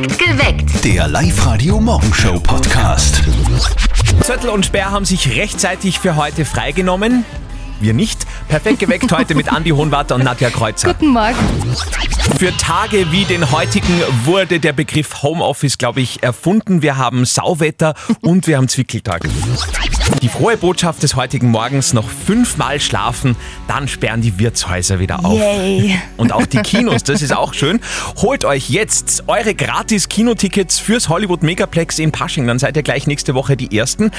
Perfekt geweckt. Der Live-Radio-Morgenshow-Podcast. Zöttl und Sperr haben sich rechtzeitig für heute freigenommen. Wir nicht. Perfekt geweckt heute mit Andi Hohenwarter und Nadja Kreuzer. Guten Morgen. Für Tage wie den heutigen wurde der Begriff Homeoffice, glaube ich, erfunden. Wir haben Sauwetter und wir haben Zwickeltag. Die frohe Botschaft des heutigen Morgens, noch fünfmal schlafen, dann sperren die Wirtshäuser wieder auf. Yay. Und auch die Kinos, das ist auch schön. Holt euch jetzt eure gratis Kinotickets fürs Hollywood Megaplex in Pasching, dann seid ihr gleich nächste Woche die Ersten.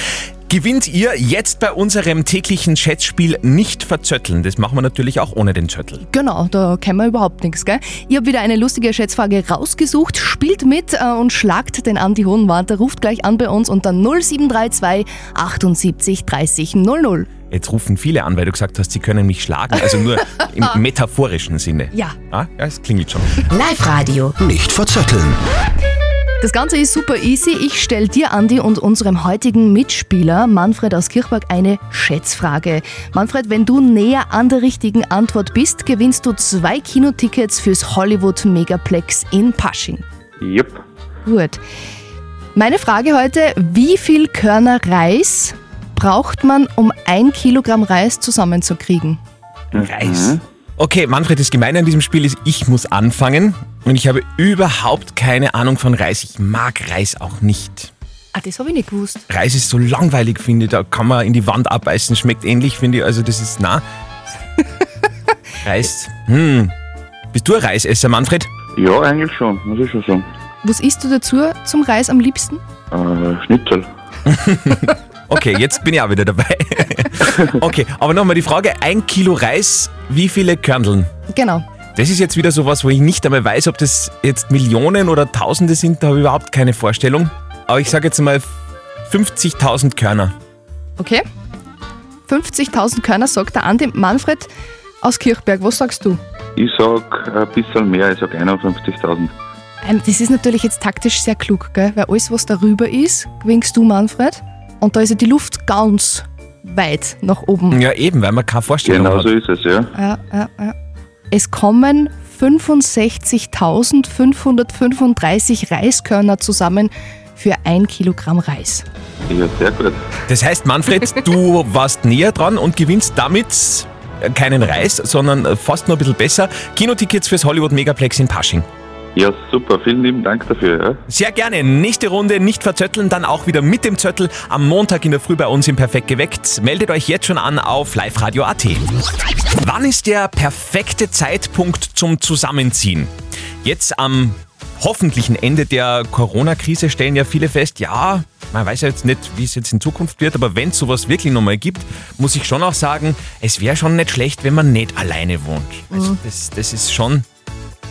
Gewinnt ihr jetzt bei unserem täglichen Schätzspiel nicht verzötteln. Das machen wir natürlich auch ohne den Zöttel. Genau, da kennen wir überhaupt nichts, gell? Ich habe wieder eine lustige Schätzfrage rausgesucht. Spielt mit äh, und schlagt den Andi Hohenwarter. Ruft gleich an bei uns unter 0732 78 30 00. Jetzt rufen viele an, weil du gesagt hast, sie können mich schlagen, also nur im metaphorischen Sinne. Ja. Ah, ja, es klingelt schon. Live-Radio. Nicht verzetteln. Das Ganze ist super easy. Ich stelle dir, Andi, und unserem heutigen Mitspieler Manfred aus Kirchberg eine Schätzfrage. Manfred, wenn du näher an der richtigen Antwort bist, gewinnst du zwei Kinotickets fürs Hollywood Megaplex in Pasching. Jupp. Gut. Meine Frage heute, wie viel Körner Reis braucht man, um ein Kilogramm Reis zusammenzukriegen? Reis. Okay, Manfred, das Gemeine an diesem Spiel ist, ich muss anfangen und ich habe überhaupt keine Ahnung von Reis. Ich mag Reis auch nicht. Ah, das habe ich nicht gewusst. Reis ist so langweilig, finde ich. Da kann man in die Wand abbeißen, schmeckt ähnlich, finde ich. Also das ist, na. Reis, hm. Bist du ein Reisesser, Manfred? Ja, eigentlich schon, muss ich schon sagen. Was isst du dazu zum Reis am liebsten? Äh, Schnitzel. Okay, jetzt bin ich auch wieder dabei. Okay, aber nochmal die Frage, ein Kilo Reis, wie viele Körneln? Genau. Das ist jetzt wieder sowas, wo ich nicht einmal weiß, ob das jetzt Millionen oder Tausende sind, da habe ich überhaupt keine Vorstellung. Aber ich sage jetzt mal 50.000 Körner. Okay. 50.000 Körner, sagt der Andi. Manfred aus Kirchberg, was sagst du? Ich sag ein bisschen mehr, ich sag 51.000. Ähm, Das ist natürlich jetzt taktisch sehr klug, gell? weil alles, was darüber ist, gewinnst du, Manfred. Und da ist ja die Luft ganz weit nach oben. Ja, eben, weil man keine Vorstellung Genau hat. so ist es, ja. Ja, ja, ja. Es kommen 65.535 Reiskörner zusammen für ein Kilogramm Reis. Ja, sehr gut. Das heißt, Manfred, du warst näher dran und gewinnst damit keinen Reis, sondern fast nur ein bisschen besser. Kinotickets fürs Hollywood Megaplex in Pasching. Ja, super, vielen lieben Dank dafür, ja. Sehr gerne. Nächste Runde nicht verzötteln, dann auch wieder mit dem Zöttel am Montag in der Früh bei uns im Perfekt geweckt. Meldet euch jetzt schon an auf liveradio.at. Wann ist der perfekte Zeitpunkt zum Zusammenziehen? Jetzt am hoffentlichen Ende der Corona-Krise stellen ja viele fest, ja, man weiß ja jetzt nicht, wie es jetzt in Zukunft wird, aber wenn es sowas wirklich nochmal gibt, muss ich schon auch sagen, es wäre schon nicht schlecht, wenn man nicht alleine wohnt. Also das, das ist schon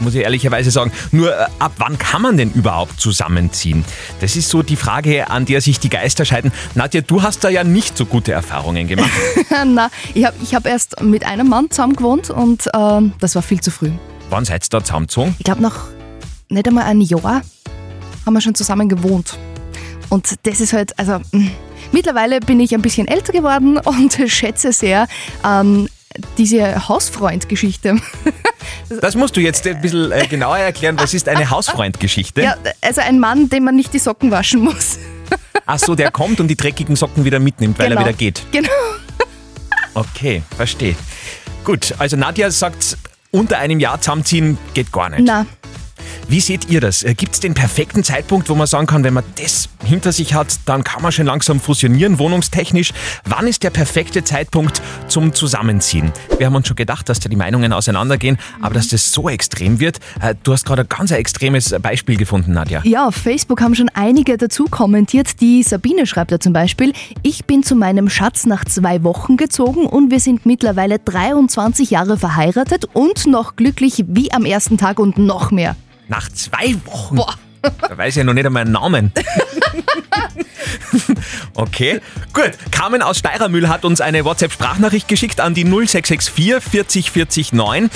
muss ich ehrlicherweise sagen. Nur äh, ab wann kann man denn überhaupt zusammenziehen? Das ist so die Frage, an der sich die Geister scheiden. Nadja, du hast da ja nicht so gute Erfahrungen gemacht. Na, ich habe ich hab erst mit einem Mann zusammen gewohnt und ähm, das war viel zu früh. Wann seid ihr da zusammengezogen? Ich glaube, nach nicht einmal ein Jahr haben wir schon zusammen gewohnt. Und das ist halt, also mh, mittlerweile bin ich ein bisschen älter geworden und schätze sehr ähm, diese Hausfreund-Geschichte. Das musst du jetzt ein bisschen äh, genauer erklären. Was ist eine Hausfreundgeschichte? Ja, also ein Mann, dem man nicht die Socken waschen muss. Ach so, der kommt und die dreckigen Socken wieder mitnimmt, weil Genau. er wieder geht. Genau. Okay, verstehe. Gut, also Nadja sagt, unter einem Jahr zusammenziehen geht gar nicht. Na, Wie seht ihr das? Gibt es den perfekten Zeitpunkt, wo man sagen kann, wenn man das hinter sich hat, dann kann man schon langsam fusionieren, wohnungstechnisch? Wann ist der perfekte Zeitpunkt zum Zusammenziehen? Wir haben uns schon gedacht, dass da die Meinungen auseinandergehen, aber dass das so extrem wird. äh, Du hast gerade ein ganz extremes Beispiel gefunden, Nadja. Ja, auf Facebook haben schon einige dazu kommentiert. Die Sabine schreibt da zum Beispiel, ich bin zu meinem Schatz nach zwei Wochen gezogen und wir sind mittlerweile 23 Jahre verheiratet und noch glücklich wie am ersten Tag und noch mehr. Nach zwei Wochen? Boah. Da weiß ich ja noch nicht einmal einen Namen. Okay, gut. Carmen aus Steirermühl hat uns eine WhatsApp-Sprachnachricht geschickt an die 0664 40 40 9. Äh,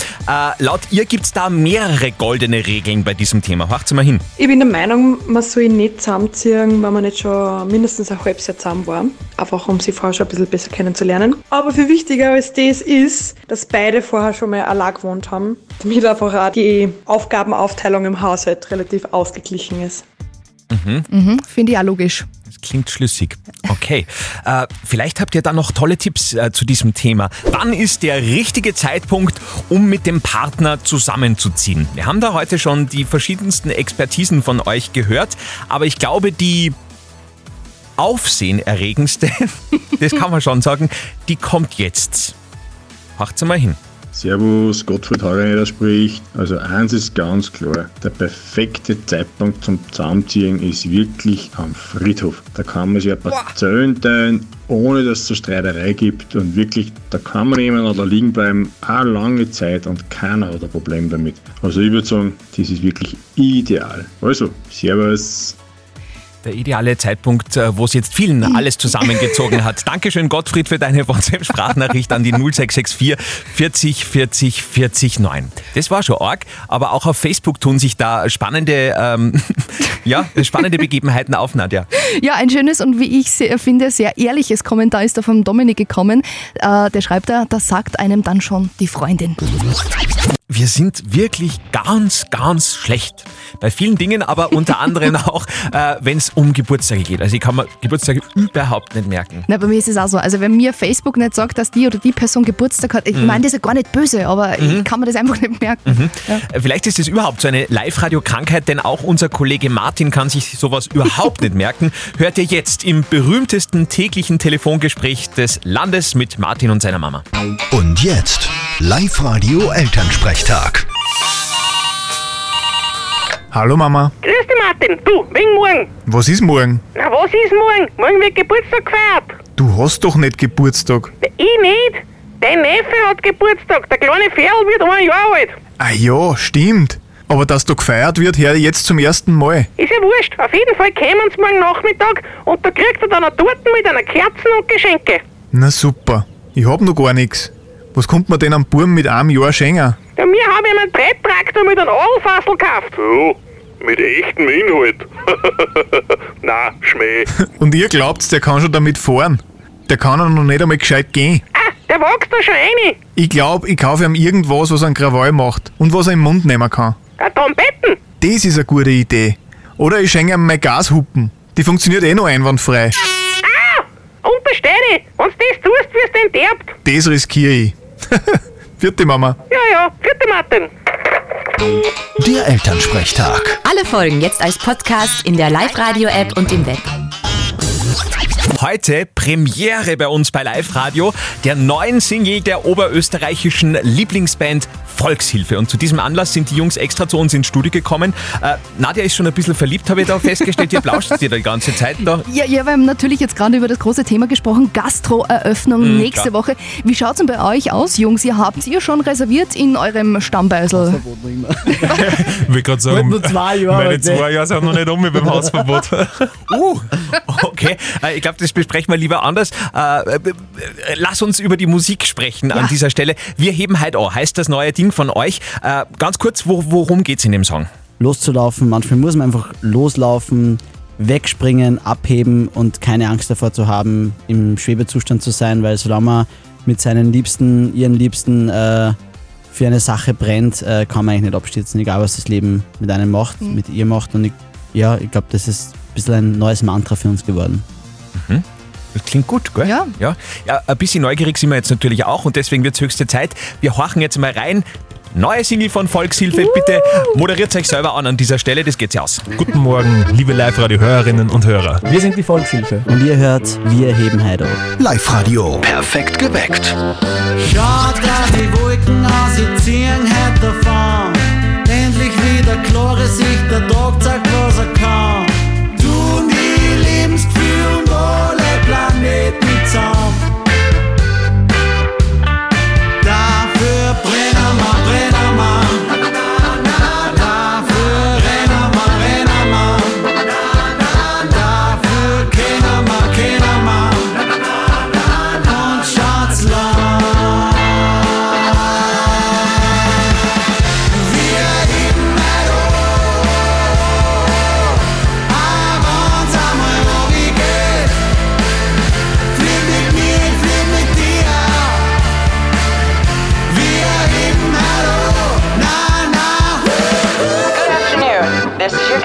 laut ihr gibt es da mehrere goldene Regeln bei diesem Thema. Macht's mal hin. Ich bin der Meinung, man soll nicht zusammenziehen, wenn man nicht schon mindestens ein halbes Jahr zusammen war. Einfach um sie vorher schon ein bisschen besser kennenzulernen. Aber viel wichtiger als das ist, dass beide vorher schon mal allein gewohnt haben, damit einfach auch die Aufgabenaufteilung im Haushalt relativ ausgeglichen ist. Mhm, Finde ich auch logisch. Das klingt schlüssig. Okay. Äh, vielleicht habt ihr da noch tolle Tipps äh, zu diesem Thema. Wann ist der richtige Zeitpunkt, um mit dem Partner zusammenzuziehen? Wir haben da heute schon die verschiedensten Expertisen von euch gehört, aber ich glaube, die aufsehenerregendste, das kann man schon sagen, die kommt jetzt. Macht's mal hin. Servus, Gottfried Heureiner spricht. Also eins ist ganz klar, der perfekte Zeitpunkt zum Zusammenziehen ist wirklich am Friedhof. Da kann man sich ein paar teilen, ohne dass es eine Streiterei gibt und wirklich, da kann man nebeneinander liegen bleiben, eine lange Zeit und keiner hat ein Problem damit. Also ich würde sagen, das ist wirklich ideal. Also, Servus. Der ideale Zeitpunkt, äh, wo es jetzt vielen alles zusammengezogen hat. Dankeschön, Gottfried, für deine WhatsApp-Sprachnachricht an die 0664 40 40 40 9. Das war schon arg, aber auch auf Facebook tun sich da spannende, ähm, ja, spannende Begebenheiten auf, Nadja. Ja, ein schönes und wie ich finde, sehr ehrliches Kommentar ist da vom Dominik gekommen. Äh, der schreibt da, das sagt einem dann schon die Freundin. Wir sind wirklich ganz, ganz schlecht. Bei vielen Dingen, aber unter anderem auch, äh, wenn es um Geburtstage geht. Also ich kann mir Geburtstage überhaupt nicht merken. Na, bei mir ist es auch so. Also wenn mir Facebook nicht sagt, dass die oder die Person Geburtstag hat, ich Mhm. meine das ist ja gar nicht böse, aber ich kann mir das einfach nicht merken. Ja. Äh, Vielleicht ist es überhaupt so eine Live-Radio-Krankheit, denn auch unser Kollege Martin kann sich sowas überhaupt nicht merken. Hört ihr jetzt im berühmtesten täglichen Telefongespräch des Landes mit Martin und seiner Mama. Und jetzt Live-Radio Elternsprechtag. Hallo Mama, Grüß dich, Martin. Du, wegen morgen. was ist morgen? Na, was ist morgen? Morgen wird Geburtstag gefeiert. Du hast doch nicht Geburtstag. Ich nicht. Dein Neffe hat Geburtstag. Der kleine Ferl wird ein Jahr alt. Ah ja, stimmt. Aber dass da gefeiert wird, höre ich jetzt zum ersten Mal. Ist ja wurscht. Auf jeden Fall kommen sie morgen Nachmittag und da kriegt er dann eine Torte mit einer Kerzen und Geschenke. Na super, ich hab noch gar nichts. Was kommt man denn am Burm mit einem Jahr schenken? Ja, mir habe ich einen Treittraktor mit einem Adelfassel gekauft. Ja, mit echtem Inhalt. Na, Schmäh. Und ihr glaubt, der kann schon damit fahren? Der kann ja noch nicht einmal gescheit gehen. Ah, der wächst da schon rein. Ich glaub, ich kaufe ihm irgendwas, was einen Krawall macht und was er im Mund nehmen kann. Eine Trompeten. Das ist eine gute Idee. Oder ich schenke ihm meine Gashupen. Die funktioniert eh noch einwandfrei. Ah, untersteh dich. Wenn du das tust, wirst du enterbt. Das riskiere ich. Vierte Mama. Ja, ja. Vierte Martin. Der Elternsprechtag. Alle Folgen jetzt als Podcast in der Live-Radio-App und im Web. Heute Premiere bei uns bei Live Radio der neuen Single der oberösterreichischen Lieblingsband Volkshilfe. Und zu diesem Anlass sind die Jungs extra zu uns ins Studio gekommen. Äh, Nadja ist schon ein bisschen verliebt, habe ich da festgestellt. Ihr plauscht dir da die ganze Zeit. Da. Ja, ja, wir haben natürlich jetzt gerade über das große Thema gesprochen, Gastro-Eröffnung nächste klar. Woche. Wie schaut's denn bei euch aus, Jungs? Ihr habt ihr schon reserviert in eurem Stammbeisel? Ich will gerade sagen, nur zwei Jahre, meine zwei Jahre sind noch nicht um mit dem Hausverbot. Uh, okay. Äh, ich glaube, das besprechen wir lieber anders. Äh, äh, lass uns über die Musik sprechen an dieser Stelle. Wir heben halt an, heißt das neue Ding von euch. Äh, ganz kurz, wo, worum geht's in dem Song? loszulaufen. Manchmal muss man einfach loslaufen, wegspringen, abheben und keine Angst davor zu haben, im Schwebezustand zu sein, weil solange man mit seinen Liebsten, ihren Liebsten äh, für eine Sache brennt, äh, kann man eigentlich nicht abstürzen, egal was das Leben mit einem macht, mit ihr macht. Und ich, ja, ich glaube, das ist ein bisschen ein neues Mantra für uns geworden. Das klingt gut, gell? Ja. ja. Ja, ein bisschen neugierig sind wir jetzt natürlich auch und deswegen wird es höchste Zeit. Wir horchen jetzt mal rein. Neue Single von Volkshilfe. Bitte moderiert euch selber an an dieser Stelle, das geht ja aus. Guten Morgen, liebe Live-Radio-Hörerinnen und Hörer. Wir sind die Volkshilfe. Und ihr hört, wir heben ab. Live-Radio. Perfekt geweckt. Schaut, dass die Wolken aus ihr ziehen davon. Endlich wieder klare Sicht, der Tag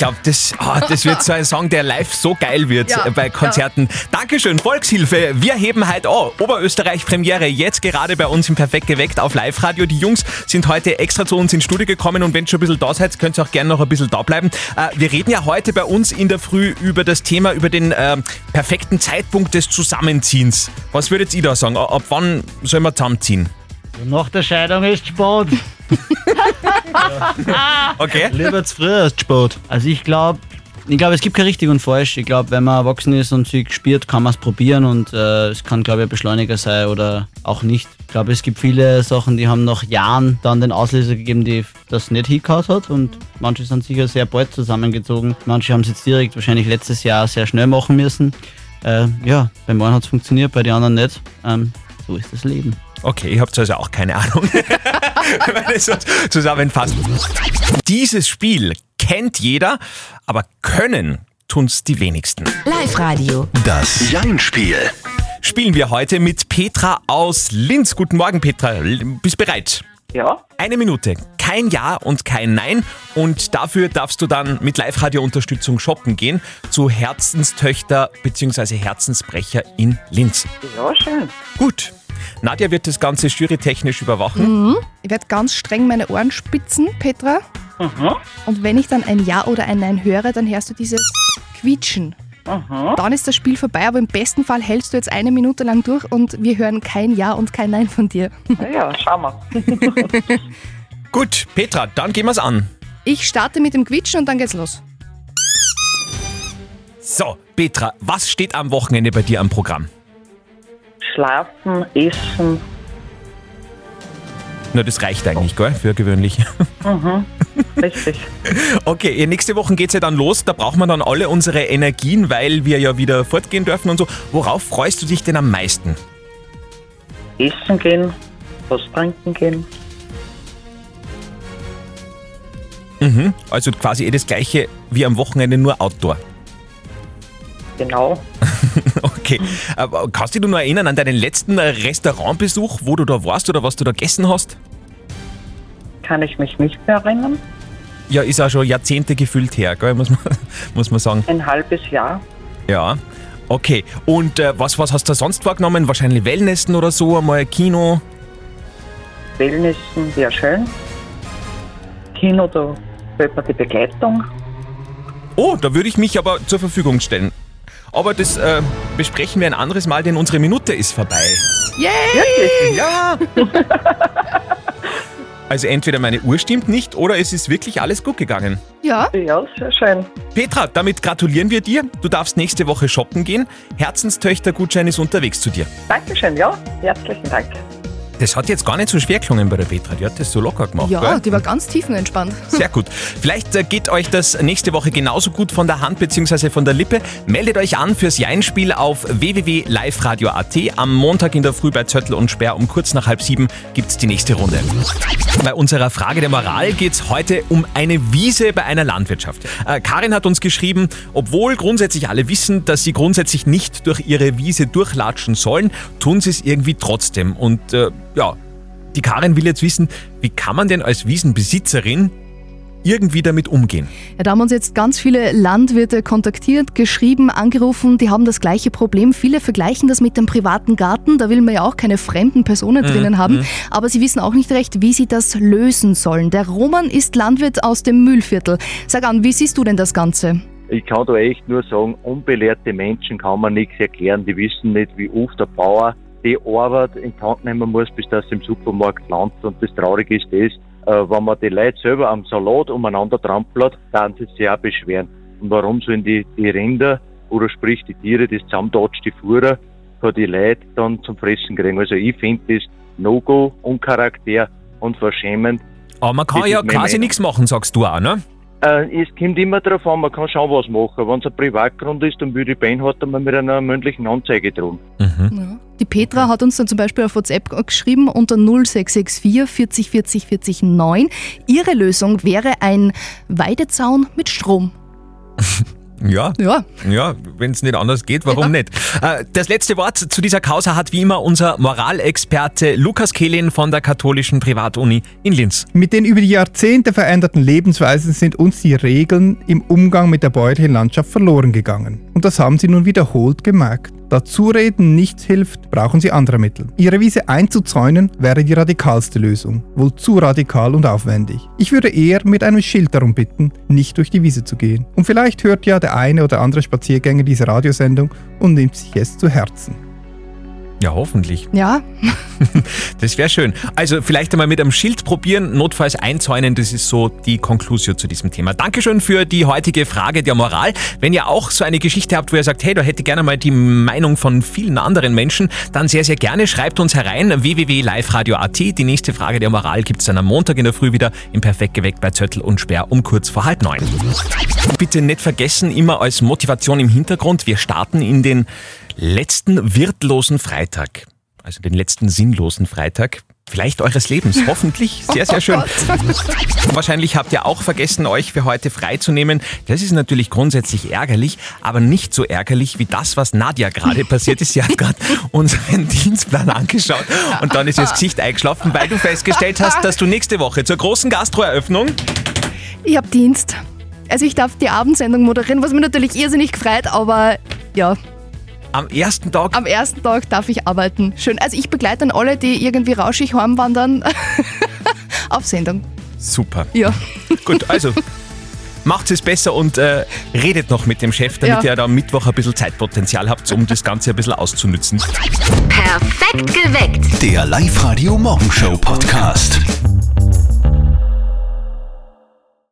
glaube, das, oh, das wird so ein Song, der live so geil wird Ja, bei Konzerten. Dankeschön, Volkshilfe. Wir heben heute an. Oberösterreich-Premiere jetzt gerade bei uns im Perfekt geweckt auf Live-Radio. Die Jungs sind heute extra zu uns ins Studio gekommen und wenn ihr schon ein bisschen da seid, könnt ihr auch gerne noch ein bisschen da bleiben. Äh, wir reden ja heute bei uns in der Früh über das Thema, über den äh, perfekten Zeitpunkt des Zusammenziehens. Was würdet ihr da sagen? Ab wann soll man zusammenziehen? Nach der Scheidung ist Sport. Okay. Lieber zu früh als Sport. Also ich glaube, ich glaube, es gibt kein richtig und falsch. Ich glaube, wenn man erwachsen ist und sich spürt, kann man es probieren und äh, es kann, glaube ich, ein Beschleuniger sein oder auch nicht. Ich glaube, es gibt viele Sachen, die haben nach Jahren dann den Auslöser gegeben, die das nicht hingehauen hat und manche sind sicher sehr bald zusammengezogen. Manche haben es jetzt direkt wahrscheinlich letztes Jahr sehr schnell machen müssen. Äh, ja, bei manchen hat es funktioniert, bei den anderen nicht. Ähm, so ist das Leben. Okay, ihr habt also auch keine Ahnung. Wenn ich so zusammenfassen. Dieses Spiel kennt jeder, aber können tun's die wenigsten. Live-Radio. Das Jein-Spiel. Spielen wir heute mit Petra aus Linz. Guten Morgen, Petra. Bist bereit? Ja. Eine Minute. Kein Ja und kein Nein. Und dafür darfst du dann mit Live-Radio-Unterstützung shoppen gehen zu Herzenstöchter bzw. Herzensbrecher in Linz. Ja, schön. Gut. Nadja wird das Ganze jurytechnisch überwachen. Mhm. Ich werde ganz streng meine Ohren spitzen, Petra. Mhm. Und wenn ich dann ein Ja oder ein Nein höre, dann hörst du dieses Quietschen. Mhm. Dann ist das Spiel vorbei, aber im besten Fall hältst du jetzt eine Minute lang durch und wir hören kein Ja und kein Nein von dir. Ja, schauen wir. Gut, Petra, dann gehen wir's an. Ich starte mit dem Quietschen und dann geht's los. So, Petra, was steht am Wochenende bei dir am Programm? Schlafen, essen. Na, das reicht eigentlich, gell, für gewöhnlich. Mhm. Richtig. Okay, nächste Woche geht's ja dann los. Da braucht man dann alle unsere Energien, weil wir ja wieder fortgehen dürfen und so. Worauf freust du dich denn am meisten? Essen gehen, was trinken gehen. Mhm. Also quasi eh das gleiche wie am Wochenende, nur Outdoor. Genau. Okay. Aber kannst du dich noch erinnern an deinen letzten Restaurantbesuch, wo du da warst oder was du da gegessen hast? Kann ich mich nicht mehr erinnern. Ja, ist auch schon Jahrzehnte gefüllt her, gell, muss, man, muss man sagen. Ein halbes Jahr. Ja. Okay. Und äh, was, was hast du sonst vorgenommen? Wahrscheinlich Wellnessen oder so, einmal Kino? Wellnessen wäre schön. Kino, da fehlt mir die Begleitung. Oh, da würde ich mich aber zur Verfügung stellen. Aber das äh, besprechen wir ein anderes Mal, denn unsere Minute ist vorbei. Yay! Wirklich? Ja! Also entweder meine Uhr stimmt nicht oder es ist wirklich alles gut gegangen. Ja. Ja, sehr schön. Petra, damit gratulieren wir dir. Du darfst nächste Woche shoppen gehen. Herzenstöchter-Gutschein ist unterwegs zu dir. Dankeschön, ja. Herzlichen Dank. Das hat jetzt gar nicht so schwer gelungen bei der Petra. Die hat das so locker gemacht. Ja, gell? die war ganz tiefenentspannt. Sehr gut. Vielleicht äh, geht euch das nächste Woche genauso gut von der Hand bzw. von der Lippe. Meldet euch an fürs Jeinspiel auf www.liveradio.at. Am Montag in der Früh bei Zöttl und Sperr um kurz nach halb sieben gibt's die nächste Runde. Bei unserer Frage der Moral geht's heute um eine Wiese bei einer Landwirtschaft. Äh, Karin hat uns geschrieben, obwohl grundsätzlich alle wissen, dass sie grundsätzlich nicht durch ihre Wiese durchlatschen sollen, tun sie es irgendwie trotzdem. Und äh, ja, die Karin will jetzt wissen, wie kann man denn als Wiesenbesitzerin irgendwie damit umgehen? Ja, da haben uns jetzt ganz viele Landwirte kontaktiert, geschrieben, angerufen, die haben das gleiche Problem. Viele vergleichen das mit dem privaten Garten, da will man ja auch keine fremden Personen Mhm, drinnen haben, mhm. aber sie wissen auch nicht recht, wie sie das lösen sollen. Der Roman ist Landwirt aus dem Mühlviertel. Sag an, wie siehst du denn das Ganze? Ich kann da echt nur sagen, unbelehrte Menschen kann man nichts erklären. Die wissen nicht, wie oft der Bauer die Arbeit in die Hand nehmen muss, bis das im Supermarkt landet. Und das Traurige ist das, äh, wenn man die Leute selber am Salat umeinander trampelt, dann sie sich auch beschweren. Und warum sollen die, die Rinder oder sprich die Tiere, das zusammendatschte Fuhrer, für die Leute dann zum Fressen kriegen? Also ich finde das No-Go, Uncharakter und verschämend. Aber man kann Das ja quasi nichts machen, sagst du auch, ne? Äh, es kommt immer darauf an, man kann schon was machen. Wenn es ein Privatgrund ist, dann würde ich beinhart einmal mit einer mündlichen Anzeige drohen. Die Petra hat uns dann zum Beispiel auf WhatsApp geschrieben unter 0664 40 40 40 9. Ihre Lösung wäre ein Weidezaun mit Strom. Ja. Ja. Ja, wenn es nicht anders geht, warum nicht? Äh, Das letzte Wort zu dieser Causa hat wie immer unser Moralexperte Lukas Kehlin von der katholischen Privatuni in Linz. Mit den über die Jahrzehnte veränderten Lebensweisen sind uns die Regeln im Umgang mit der bäuerlichen Landschaft verloren gegangen. Und das haben sie nun wiederholt gemerkt. Da Zureden nichts hilft, brauchen sie andere Mittel. Ihre Wiese einzuzäunen wäre die radikalste Lösung. Wohl zu radikal und aufwendig. Ich würde eher mit einem Schild darum bitten, nicht durch die Wiese zu gehen. Und vielleicht hört ja der eine oder andere Spaziergänger diese Radiosendung und nimmt sich es zu Herzen. Ja, hoffentlich. Ja. Das wäre schön. Also vielleicht einmal mit einem Schild probieren, notfalls einzäunen, das ist so die Konklusion zu diesem Thema. Dankeschön für die heutige Frage der Moral. Wenn ihr auch so eine Geschichte habt, wo ihr sagt, hey, da hätte ich gerne mal die Meinung von vielen anderen Menschen, dann sehr, sehr gerne schreibt uns herein, www.liveradio.at. Die nächste Frage der Moral gibt es dann am Montag in der Früh wieder im Perfekt geweckt bei Zöttl und Sperr um kurz vor halb neun. Bitte nicht vergessen, immer als Motivation im Hintergrund, wir starten in den letzten wirtlosen Freitag, also den letzten sinnlosen Freitag. Vielleicht eures Lebens, hoffentlich. Sehr, sehr schön. Wahrscheinlich habt ihr auch vergessen, euch für heute freizunehmen. Das ist natürlich grundsätzlich ärgerlich, aber nicht so ärgerlich wie das, was Nadja gerade passiert ist. Sie hat gerade unseren Dienstplan angeschaut und dann ist ihr das Gesicht eingeschlafen, weil du festgestellt hast, dass du nächste Woche zur großen Gastroeröffnung Ich habe Dienst. Also ich darf die Abendsendung moderieren, was mich natürlich irrsinnig freut, aber ja, am ersten Tag. Am ersten Tag darf ich arbeiten. Schön. Also ich begleite dann alle, die irgendwie rauschig heimwandern, auf Sendung. Super. Ja. Gut, also macht es besser und äh, redet noch mit dem Chef, damit Ja. ihr da am Mittwoch ein bisschen Zeitpotenzial habt, um das Ganze ein bisschen auszunützen. Perfekt geweckt. Der Live-Radio Morgenshow Podcast.